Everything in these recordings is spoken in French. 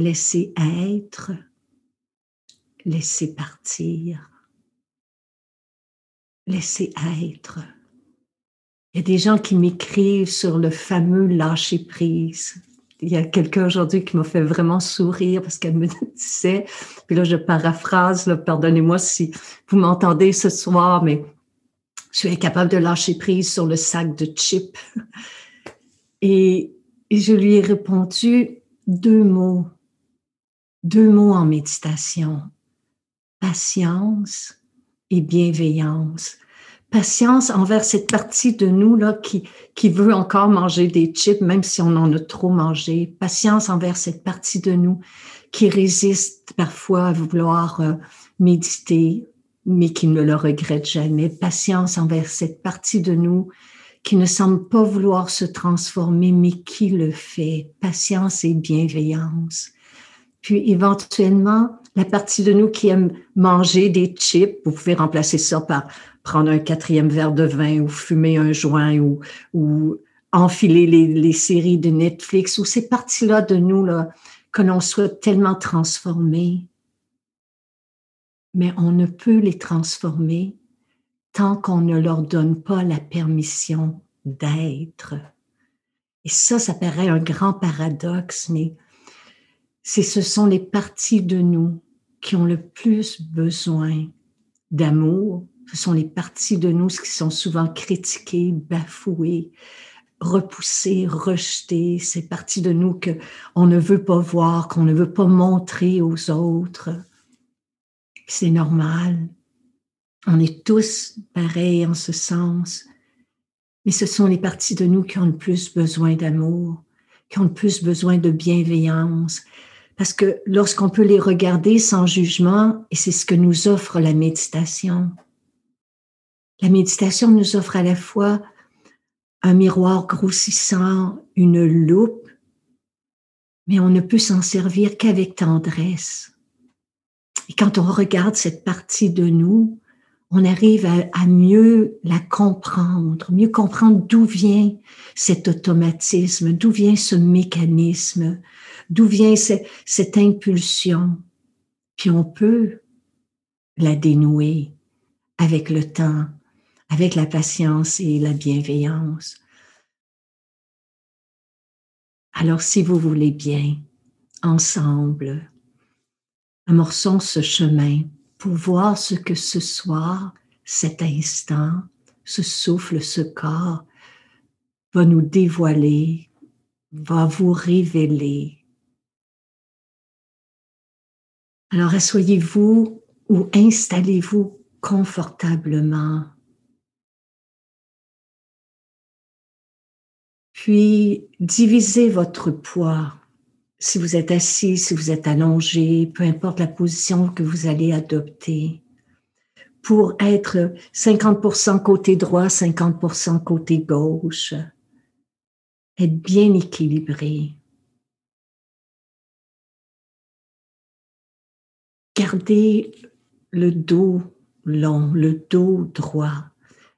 Laisser être, laisser partir, laisser être. Il y a des gens qui m'écrivent sur le fameux lâcher prise. Il y a quelqu'un aujourd'hui qui m'a fait vraiment sourire parce qu'elle me disait, puis là je paraphrase, pardonnez-moi si vous m'entendez ce soir, mais je suis incapable de lâcher prise sur le sac de chips. Et, et je lui ai répondu deux mots deux mots en méditation, patience et bienveillance. Patience envers cette partie de nous là qui, qui veut encore manger des chips, même si on en a trop mangé. Patience envers cette partie de nous qui résiste parfois à vouloir euh, méditer, mais qui ne le regrette jamais. Patience envers cette partie de nous qui ne semble pas vouloir se transformer, mais qui le fait. Patience et bienveillance. Puis éventuellement, la partie de nous qui aime manger des chips, vous pouvez remplacer ça par prendre un quatrième verre de vin ou fumer un joint ou, ou enfiler les, les séries de Netflix ou ces parties-là de nous là, que l'on souhaite tellement transformer. Mais on ne peut les transformer tant qu'on ne leur donne pas la permission d'être. Et ça, ça paraît un grand paradoxe, mais c'est ce sont les parties de nous qui ont le plus besoin d'amour. Ce sont les parties de nous qui sont souvent critiquées, bafouées, repoussées, rejetées. Ces parties de nous que on ne veut pas voir, qu'on ne veut pas montrer aux autres. C'est normal. On est tous pareils en ce sens. Mais ce sont les parties de nous qui ont le plus besoin d'amour, qui ont le plus besoin de bienveillance, parce que lorsqu'on peut les regarder sans jugement, et c'est ce que nous offre la méditation, la méditation nous offre à la fois un miroir grossissant, une loupe, mais on ne peut s'en servir qu'avec tendresse. Et quand on regarde cette partie de nous, on arrive à, mieux la comprendre, mieux comprendre d'où vient cet automatisme, d'où vient ce mécanisme, D'où vient cette, impulsion? Puis on peut la dénouer avec le temps, avec la patience et la bienveillance. Alors si vous voulez bien, ensemble, amorçons ce chemin pour voir ce que ce soir, cet instant, ce souffle, ce corps va nous dévoiler, va vous révéler Alors asseyez-vous ou installez-vous confortablement. Puis divisez votre poids. Si vous êtes assis, si vous êtes allongé, peu importe la position que vous allez adopter, pour être 50% côté droit, 50% côté gauche. Être bien équilibré. Gardez le dos long, le dos droit,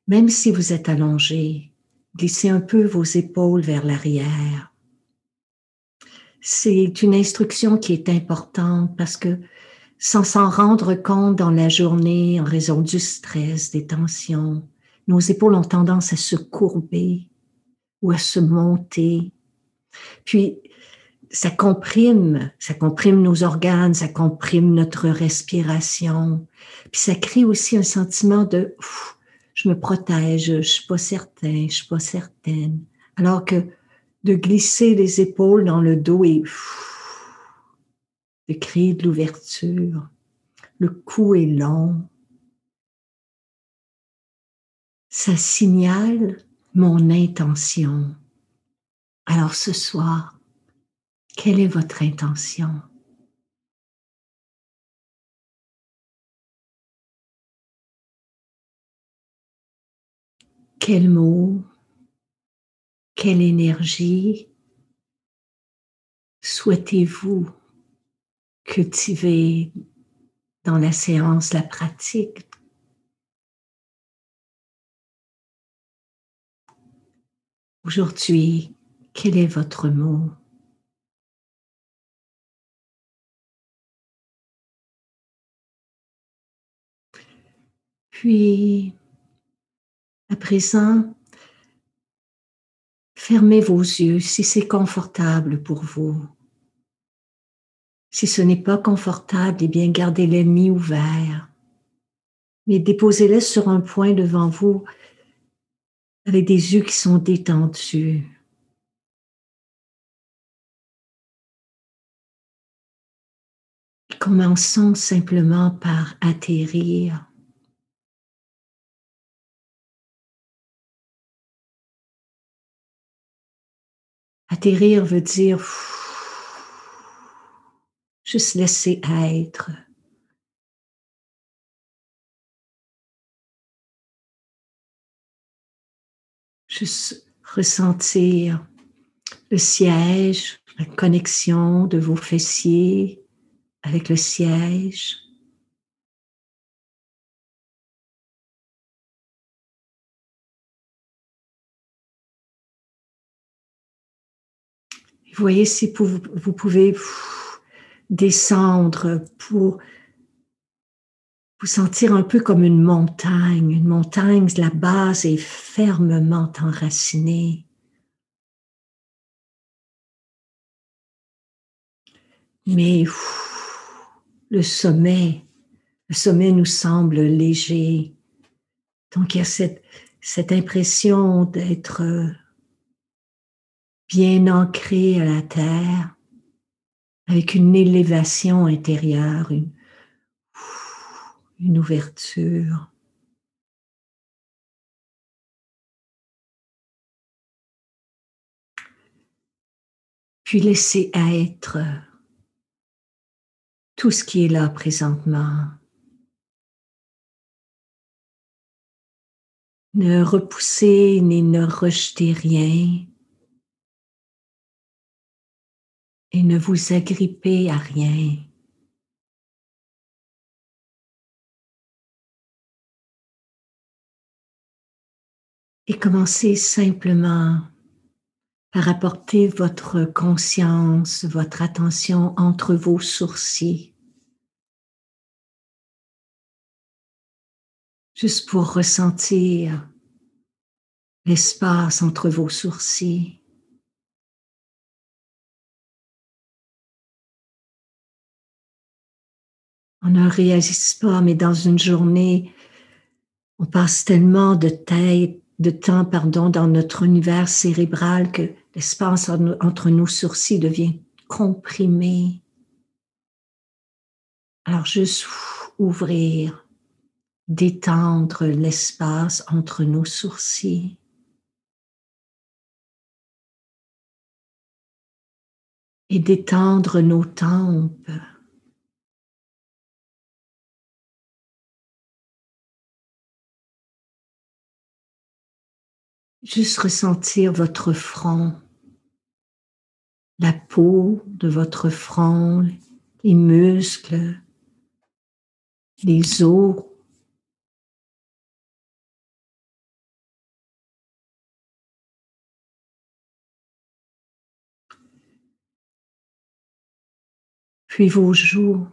même si vous êtes allongé. glissez un peu vos épaules vers l'arrière. C'est une instruction qui est importante parce que sans s'en rendre compte dans la journée en raison du stress, des tensions, nos épaules ont tendance à se courber ou à se monter. Puis, ça comprime, ça comprime nos organes, ça comprime notre respiration. Puis ça crée aussi un sentiment de je me protège, je suis pas certain, je suis pas certaine. Alors que de glisser les épaules dans le dos et de créer de l'ouverture. Le cou est long. Ça signale mon intention. Alors ce soir, quelle est votre intention? Quel mot, quelle énergie souhaitez-vous cultiver dans la séance, la pratique? Aujourd'hui, quel est votre mot? Puis, à présent, fermez vos yeux si c'est confortable pour vous. Si ce n'est pas confortable, eh bien gardez-les mis ouverts. Mais déposez-les sur un point devant vous avec des yeux qui sont détendus. Commençons simplement par atterrir Atterrir veut dire juste laisser être. Juste ressentir le siège, la connexion de vos fessiers avec le siège. Vous voyez si vous pouvez descendre pour vous sentir un peu comme une montagne. Une montagne, la base est fermement enracinée. Mais le sommet, le sommet nous semble léger. Donc il y a cette, cette impression d'être bien ancré à la terre, avec une élévation intérieure, une, ouverture. Puis laisser être tout ce qui est là présentement. Ne repoussez ni ne rejetez rien. Et ne vous agrippez à rien. Et commencez simplement par apporter votre conscience, votre attention entre vos sourcils, juste pour ressentir l'espace entre vos sourcils. On ne réalise pas, mais dans une journée, on passe tellement de, temps pardon, dans notre univers cérébral que l'espace entre nos sourcils devient comprimé. Alors juste ouvrir, détendre l'espace entre nos sourcils. Et détendre nos tempes. Juste ressentir votre front, la peau de votre front, les muscles, les os. Puis vos joues.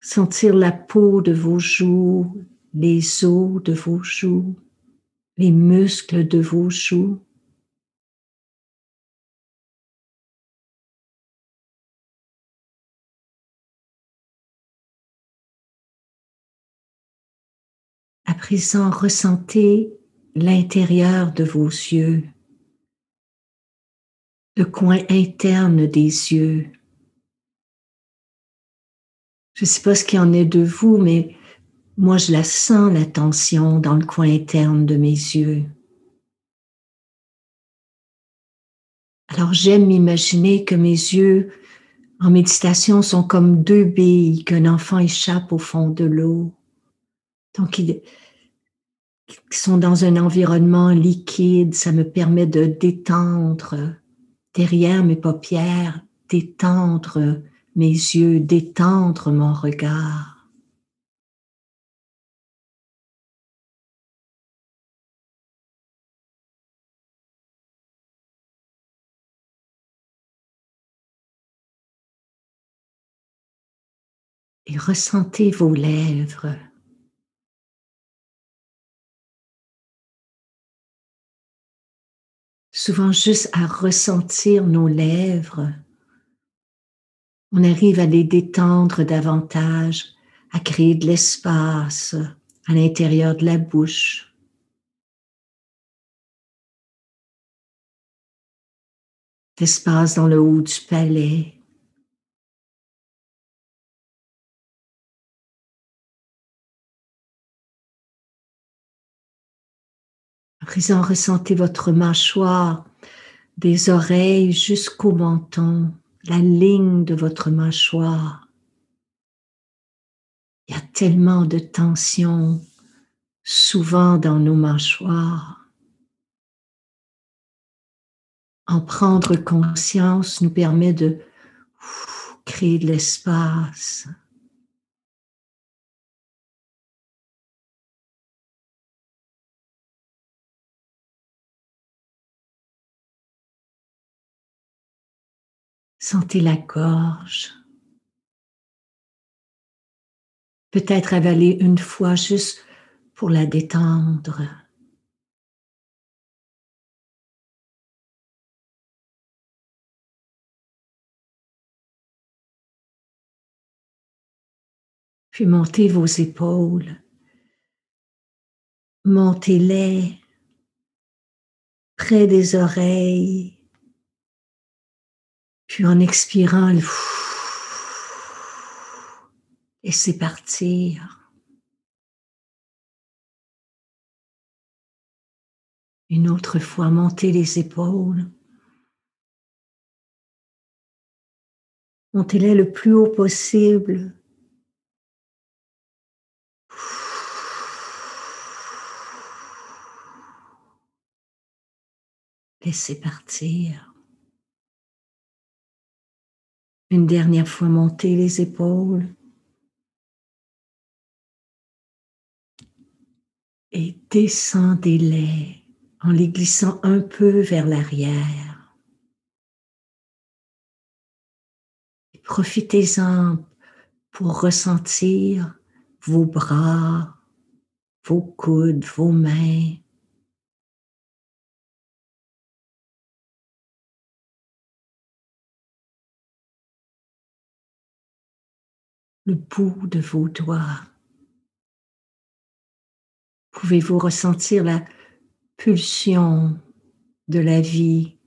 Sentir la peau de vos joues, les os de vos joues les muscles de vos joues. À présent, ressentez l'intérieur de vos yeux, le coin interne des yeux. Je ne sais pas ce qu'il en est de vous, mais moi je la sens, la tension dans le coin interne de mes yeux. Alors j'aime m'imaginer que mes yeux en méditation sont comme deux billes qu'un enfant échappe au fond de l'eau. Donc, ils sont dans un environnement liquide, ça me permet de détendre derrière mes paupières, détendre mes yeux, détendre mon regard. Ressentez vos lèvres. souvent juste à ressentir nos lèvres, on arrive à les détendre davantage, à créer de l'espace à l'intérieur de la bouche. L'espace dans le haut du palais. Présent, ressentez votre mâchoire des oreilles jusqu'au menton, la ligne de votre mâchoire. Il y a tellement de tension souvent dans nos mâchoires. En prendre conscience nous permet de créer de l'espace. Sentez la gorge. Peut-être avaler une fois juste pour la détendre. Puis montez vos épaules. Montez-les près des oreilles. Puis en expirant, laissez partir. Une autre fois, montez les épaules. Montez-les le plus haut possible. Laissez partir. Une dernière fois, montez les épaules. Et descendez-les en les glissant un peu vers l'arrière. Profitez-en pour ressentir vos bras, vos coudes, vos mains, le bout de vos doigts. Pouvez-vous ressentir la pulsion de la vie,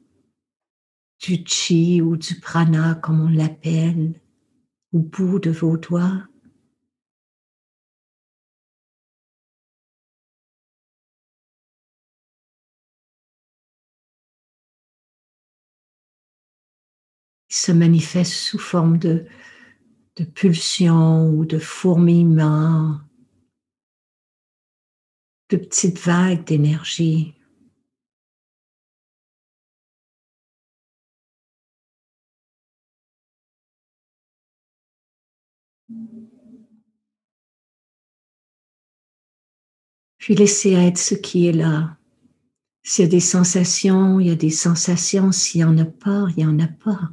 du chi ou du prana comme on l'appelle, au bout de vos doigts? Il se manifeste sous forme de de pulsions ou de fourmillements, de petites vagues d'énergie. Puis laissez être ce qui est là. S'il y a des sensations, il y a des sensations. S'il n'y en a pas, il n'y en a pas.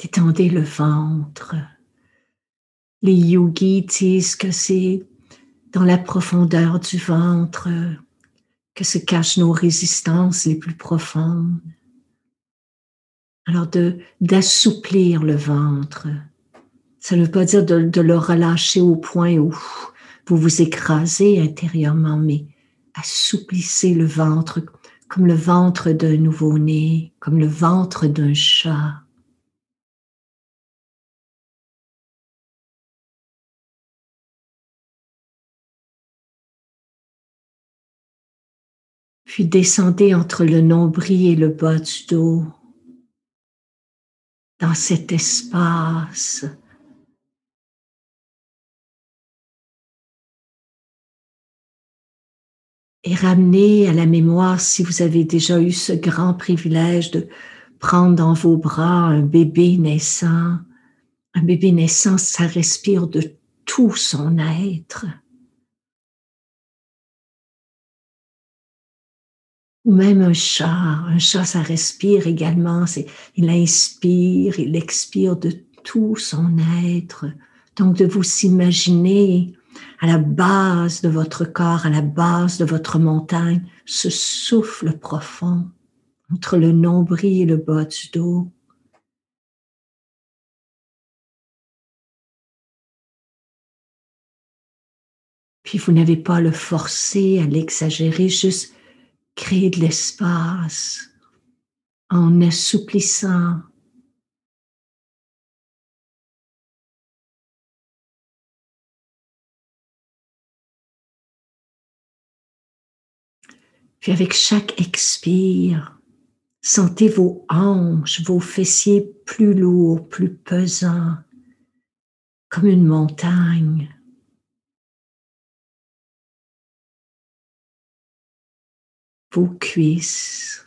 Détendez le ventre. Les yogis disent que c'est dans la profondeur du ventre que se cachent nos résistances les plus profondes. Alors d'assouplir le ventre, ça ne veut pas dire de, de, le relâcher au point où vous vous écrasez intérieurement, mais assouplissez le ventre comme le ventre d'un nouveau-né, comme le ventre d'un chat. Puis descendez entre le nombril et le bas du dos, dans cet espace et ramenez à la mémoire si vous avez déjà eu ce grand privilège de prendre dans vos bras un bébé naissant. Un bébé naissant, ça respire de tout son être. Ou même un chat. Un chat, ça respire également. Il inspire, il expire de tout son être. Donc de vous s'imaginer à la base de votre corps, à la base de votre montagne, ce souffle profond entre le nombril et le bas du dos. Puis vous n'avez pas à le forcer, à l'exagérer, juste créer de l'espace en assouplissant Puis avec chaque expire, sentez vos hanches, vos fessiers plus lourds, plus pesants, comme une montagne. Vos cuisses.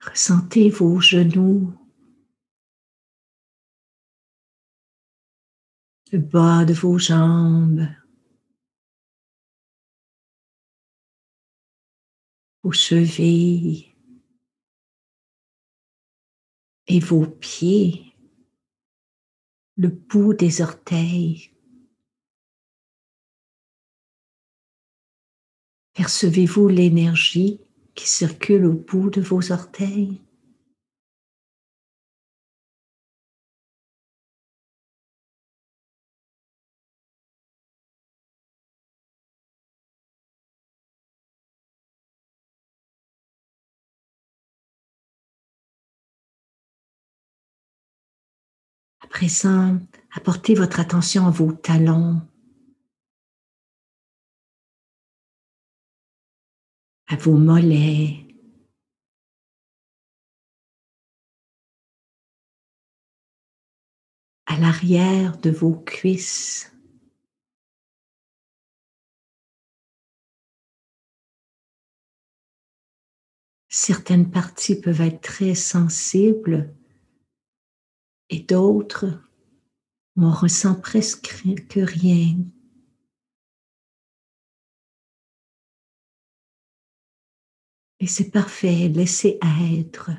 Ressentez vos genoux le bas de vos jambes, vos chevilles et vos pieds, le bout des orteils. Percevez-vous l'énergie qui circule au bout de vos orteils? À présent, apportez votre attention à vos talons, à vos mollets, à l'arrière de vos cuisses. Certaines parties peuvent être très sensibles et d'autres, on ressent presque que rien. Et c'est parfait, laissez être.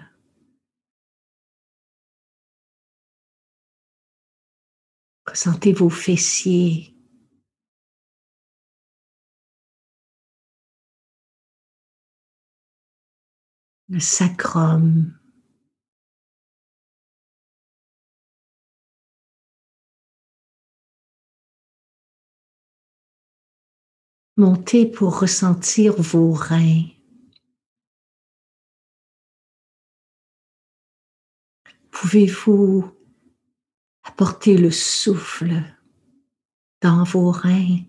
Ressentez vos fessiers. Le sacrum. Montez pour ressentir vos reins. Pouvez-vous apporter le souffle dans vos reins,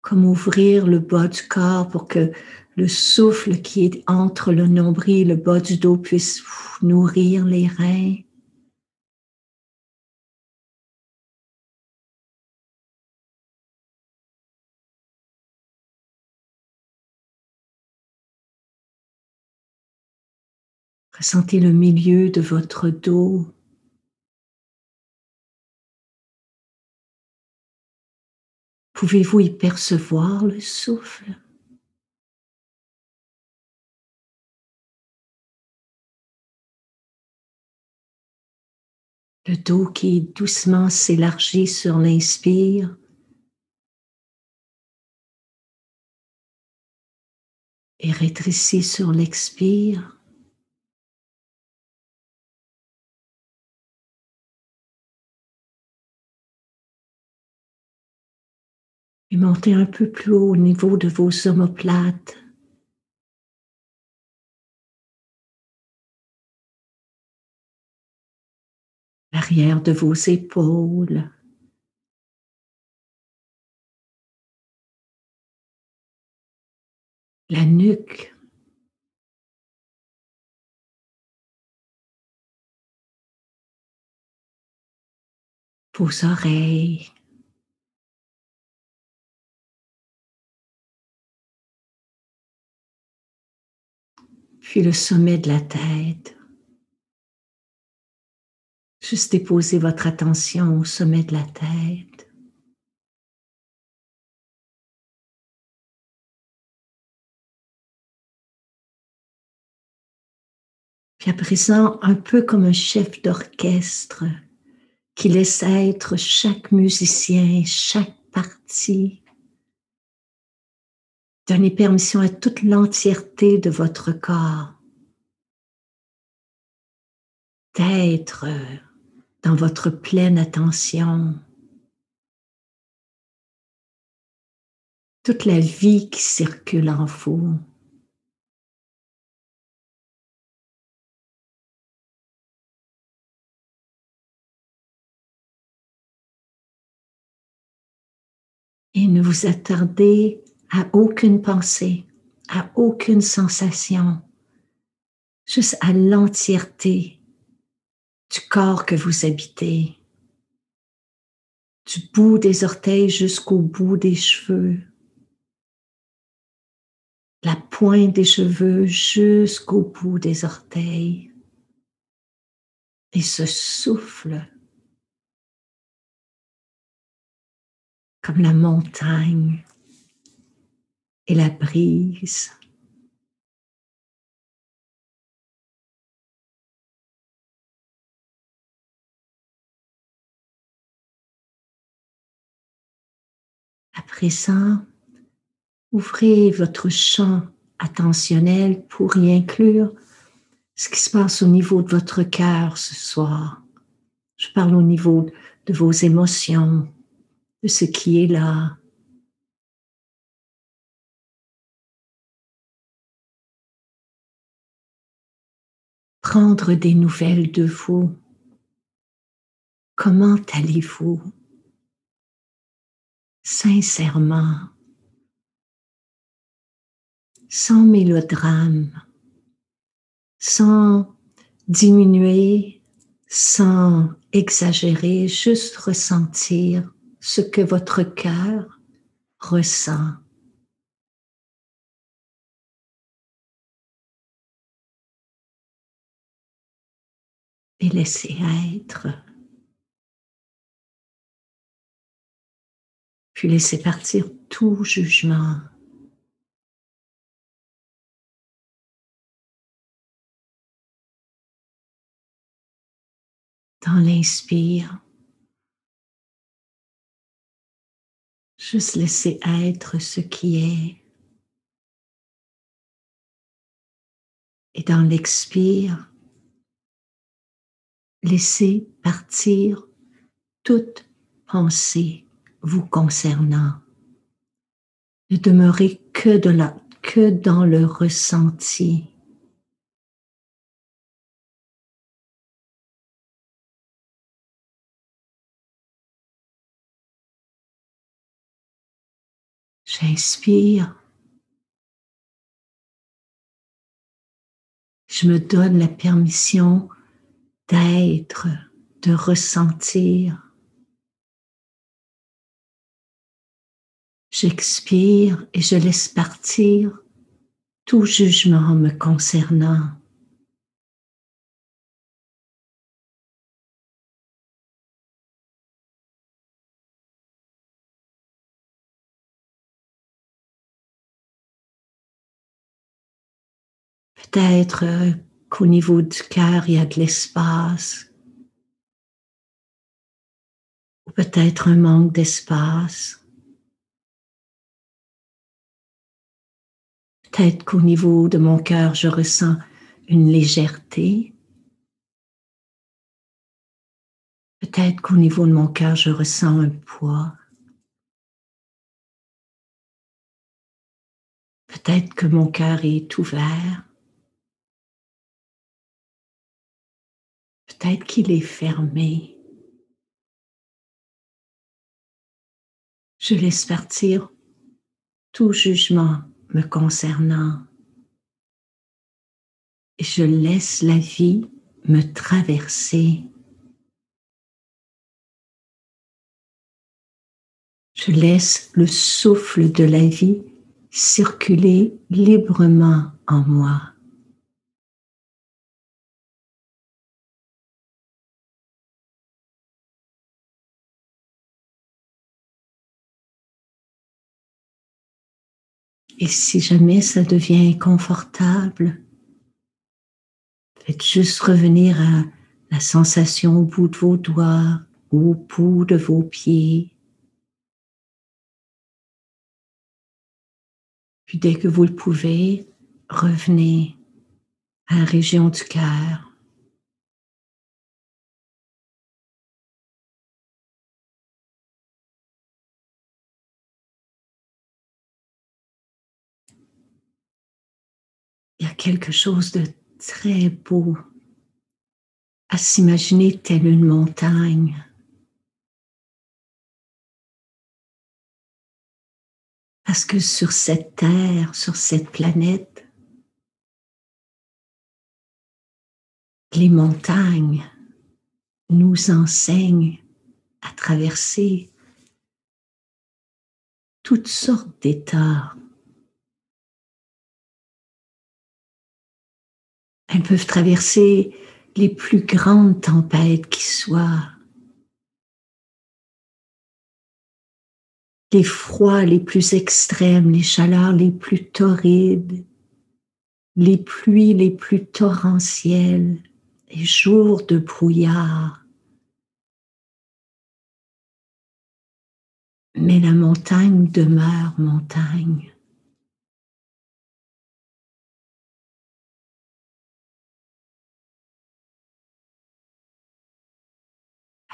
comme ouvrir le bas du corps pour que le souffle qui est entre le nombril et le bas du dos puisse nourrir les reins. Ressentez le milieu de votre dos. Pouvez-vous y percevoir le souffle? Le dos qui doucement s'élargit sur l'inspire. Et rétrécit sur l'expire. Et montez un peu plus haut au niveau de vos omoplates. l'arrière de vos épaules. La nuque. Vos oreilles. Puis le sommet de la tête. Juste déposer votre attention au sommet de la tête. Puis à présent, un peu comme un chef d'orchestre qui laisse être chaque musicien, chaque partie. Donnez permission à toute l'entièreté de votre corps d'être dans votre pleine attention. Toute la vie qui circule en vous. Et ne vous attardez à aucune pensée, à aucune sensation, juste à l'entièreté du corps que vous habitez, du bout des orteils jusqu'au bout des cheveux, la pointe des cheveux jusqu'au bout des orteils, et ce souffle comme la montagne et la brise. À présent, ouvrez votre champ attentionnel pour y inclure ce qui se passe au niveau de votre cœur ce soir. Je parle au niveau de vos émotions, de ce qui est là. Prendre des nouvelles de vous. Comment allez-vous? sincèrement, sans mélodrame, sans diminuer, sans exagérer, juste ressentir ce que votre cœur ressent. Et laisser être. puis laissez partir tout jugement. Dans l'inspire, juste laisser être ce qui est. Et dans l'expire, laissez partir toute pensée vous concernant. Ne demeurez que, de la, que dans le ressenti. J'inspire. Je me donne la permission d'être, de ressentir. J'expire et je laisse partir tout jugement me concernant. Peut-être qu'au niveau du cœur, il y a de l'espace ou peut-être un manque d'espace. Peut-être qu'au niveau de mon cœur, je ressens une légèreté. Peut-être qu'au niveau de mon cœur, je ressens un poids. Peut-être que mon cœur est ouvert. Peut-être qu'il est fermé. Je laisse partir tout jugement me concernant et je laisse la vie me traverser. Je laisse le souffle de la vie circuler librement en moi. Et si jamais ça devient inconfortable, faites juste revenir à la sensation au bout de vos doigts ou au bout de vos pieds. Puis dès que vous le pouvez, revenez à la région du cœur. Quelque chose de très beau à s'imaginer telle une montagne. Parce que sur cette terre, sur cette planète, les montagnes nous enseignent à traverser toutes sortes d'états Elles peuvent traverser les plus grandes tempêtes qui soient, les froids les plus extrêmes, les chaleurs les plus torrides, les pluies les plus torrentielles, les jours de brouillard. Mais la montagne demeure montagne.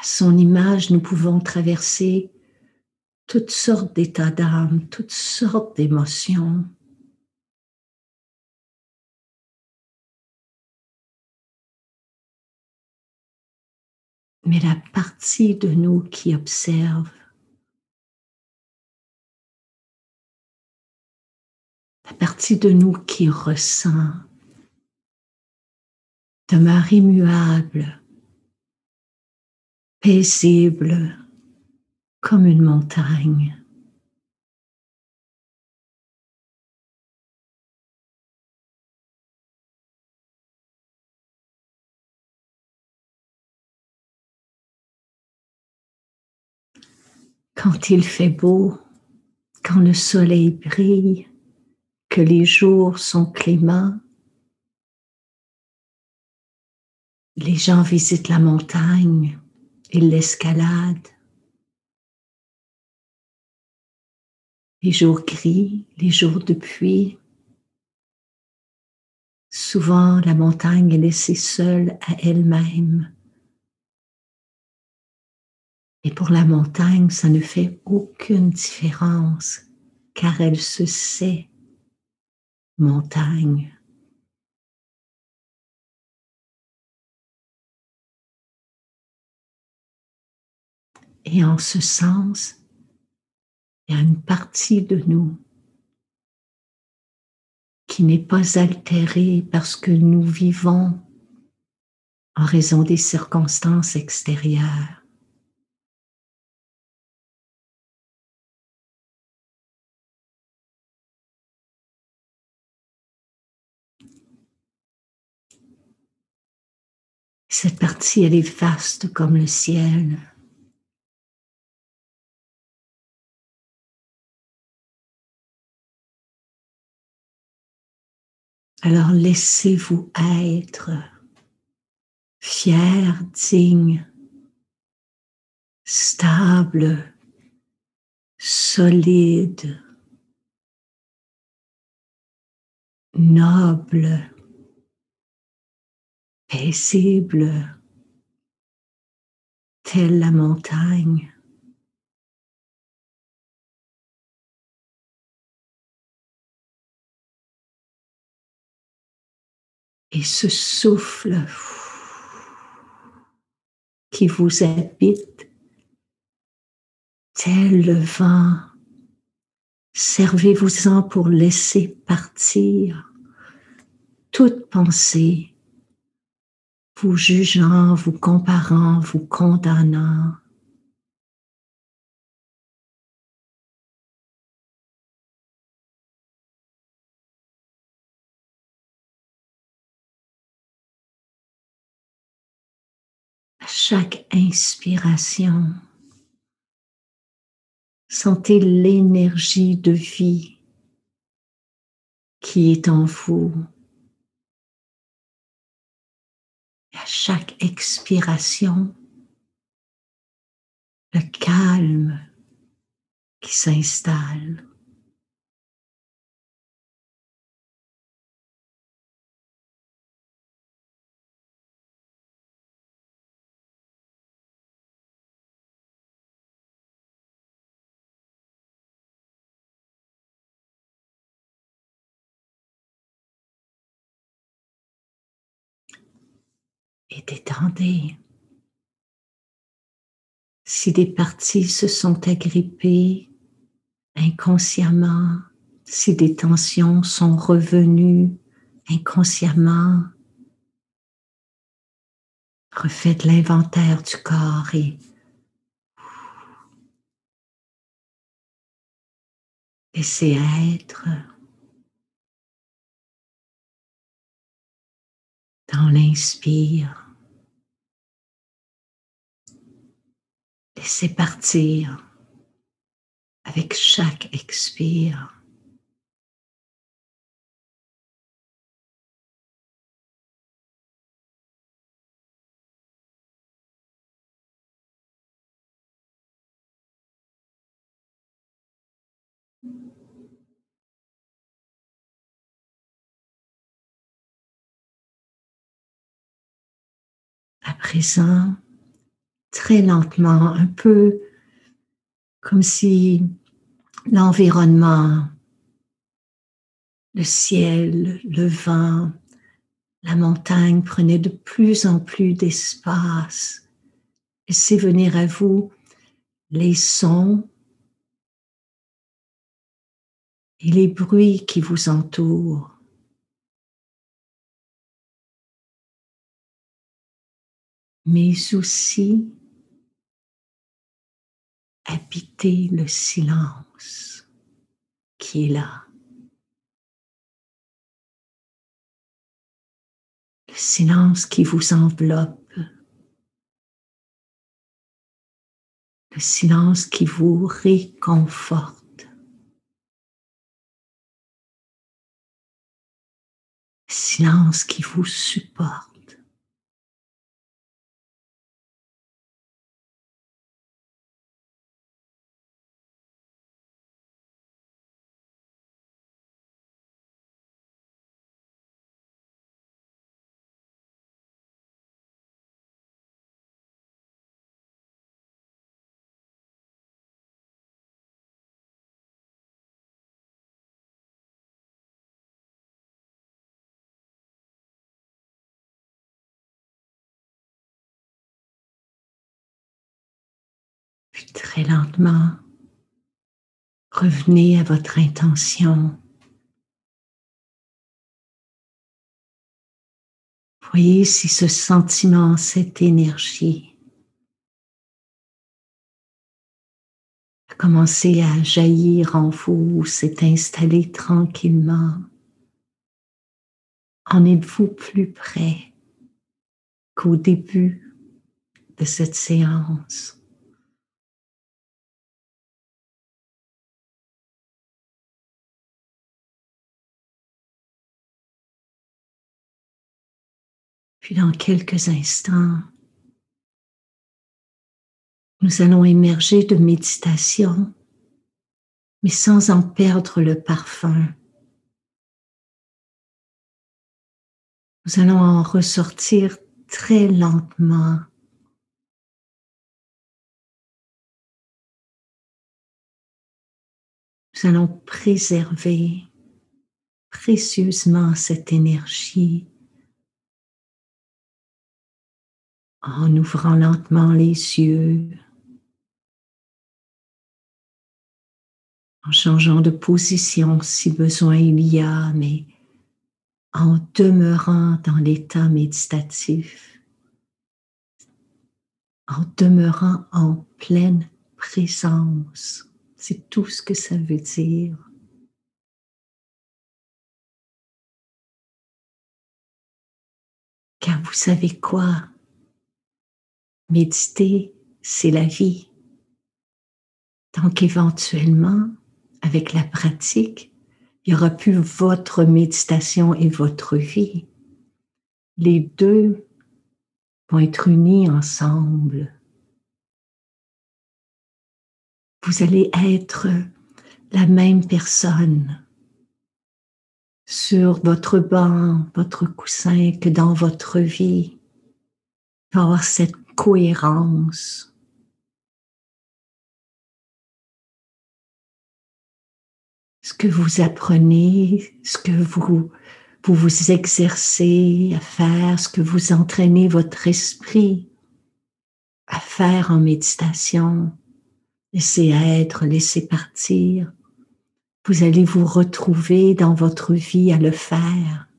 À son image, nous pouvons traverser toutes sortes d'états d'âme, toutes sortes d'émotions. Mais la partie de nous qui observe, la partie de nous qui ressent, demeure immuable paisible comme une montagne. Quand il fait beau, quand le soleil brille, que les jours sont cléments, les gens visitent la montagne et l'escalade. Les jours gris, les jours de pluie. Souvent, la montagne est laissée seule à elle-même. Et pour la montagne, ça ne fait aucune différence, car elle se sait montagne. Et en ce sens, il y a une partie de nous qui n'est pas altérée parce que nous vivons en raison des circonstances extérieures. Cette partie, elle est vaste comme le ciel. Alors laissez-vous être fier, digne, stable, solide, noble, paisible, telle la montagne. Et ce souffle qui vous habite, tel le vent, servez-vous-en pour laisser partir toute pensée, vous jugeant, vous comparant, vous condamnant. Chaque inspiration, sentez l'énergie de vie qui est en vous. à chaque expiration, le calme qui s'installe. Et détendez. Si des parties se sont agrippées inconsciemment, si des tensions sont revenues inconsciemment, refaites l'inventaire du corps et laissez être dans l'inspire. Laissez partir avec chaque expire. À présent, très lentement, un peu comme si l'environnement, le ciel, le vent, la montagne prenaient de plus en plus d'espace. Laissez venir à vous les sons et les bruits qui vous entourent. Mais aussi habiter le silence qui est là. Le silence qui vous enveloppe. Le silence qui vous réconforte. Le silence qui vous supporte. Très lentement, revenez à votre intention. Voyez si ce sentiment, cette énergie a commencé à jaillir en vous, s'est installé tranquillement. En êtes-vous plus près qu'au début de cette séance? Dans quelques instants, Nous allons émerger de méditation, mais sans en perdre le parfum. Nous allons en ressortir très lentement. Nous allons préserver précieusement cette énergie en ouvrant lentement les yeux, en changeant de position si besoin il y a, mais en demeurant dans l'état méditatif, en demeurant en pleine présence. C'est tout ce que ça veut dire. Car vous savez quoi? Méditer, c'est la vie. Tant qu'éventuellement, avec la pratique, il n'y aura plus votre méditation et votre vie. Les deux vont être unis ensemble. Vous allez être la même personne sur votre banc, votre coussin que dans votre vie. Il avoir cette cohérence. Ce que vous apprenez, ce que vous, vous vous exercez à faire, ce que vous entraînez votre esprit à faire en méditation, laissez être, laissez partir. Vous allez vous retrouver dans votre vie à le faire.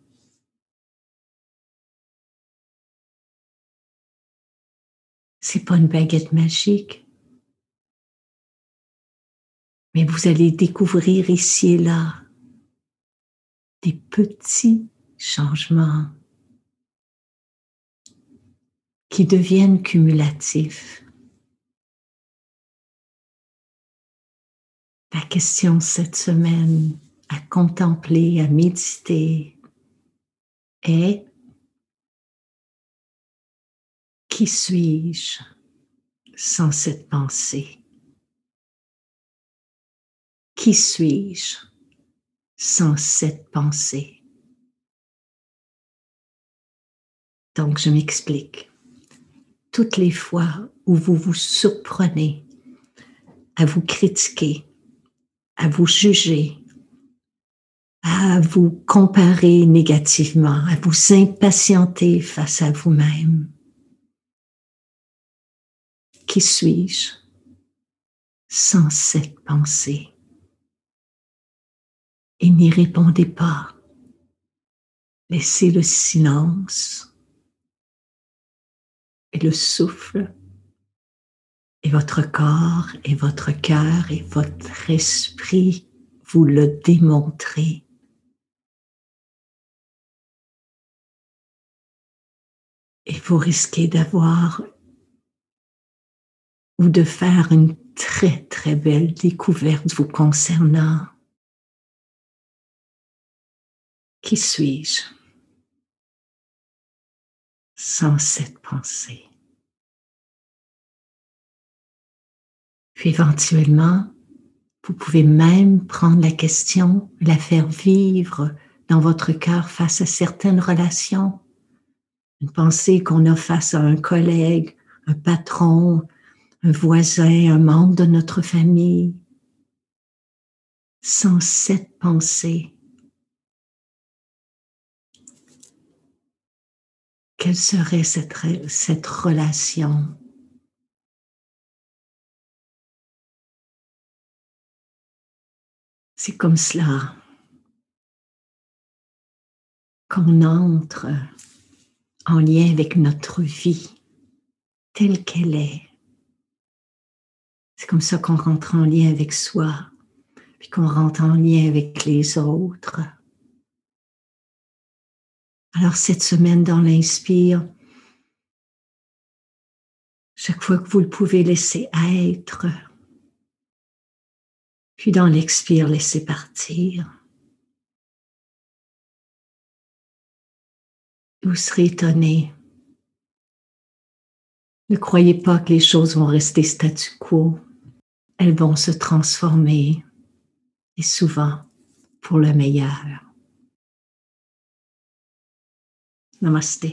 C'est pas une baguette magique. Mais vous allez découvrir ici et là des petits changements qui deviennent cumulatifs. La question cette semaine à contempler, à méditer est Qui suis-je sans cette pensée? Qui suis-je sans cette pensée? Donc je m'explique. Toutes les fois où vous vous surprenez à vous critiquer, à vous juger, à vous comparer négativement, à vous impatienter face à vous-même, qui suis-je sans cette pensée Et n'y répondez pas. Laissez le silence et le souffle et votre corps et votre cœur et votre esprit vous le démontrez. Et vous risquez d'avoir ou de faire une très très belle découverte vous concernant. Qui suis-je? Sans cette pensée? Puis éventuellement, vous pouvez même prendre la question, la faire vivre dans votre cœur face à certaines relations. Une pensée qu'on a face à un collègue, un patron, un voisin, un membre de notre famille, sans cette pensée, quelle serait cette, cette relation? C'est comme cela. Qu'on entre en lien avec notre vie telle qu'elle est. C'est comme ça qu'on rentre en lien avec soi, puis qu'on rentre en lien avec les autres. Alors cette semaine dans l'Inspire, chaque fois que vous le pouvez laisser être, puis dans l'expire, laissez partir. Vous serez étonné Ne croyez pas que les choses vont rester statu quo. Elles vont se transformer et souvent pour le meilleur. Namaste.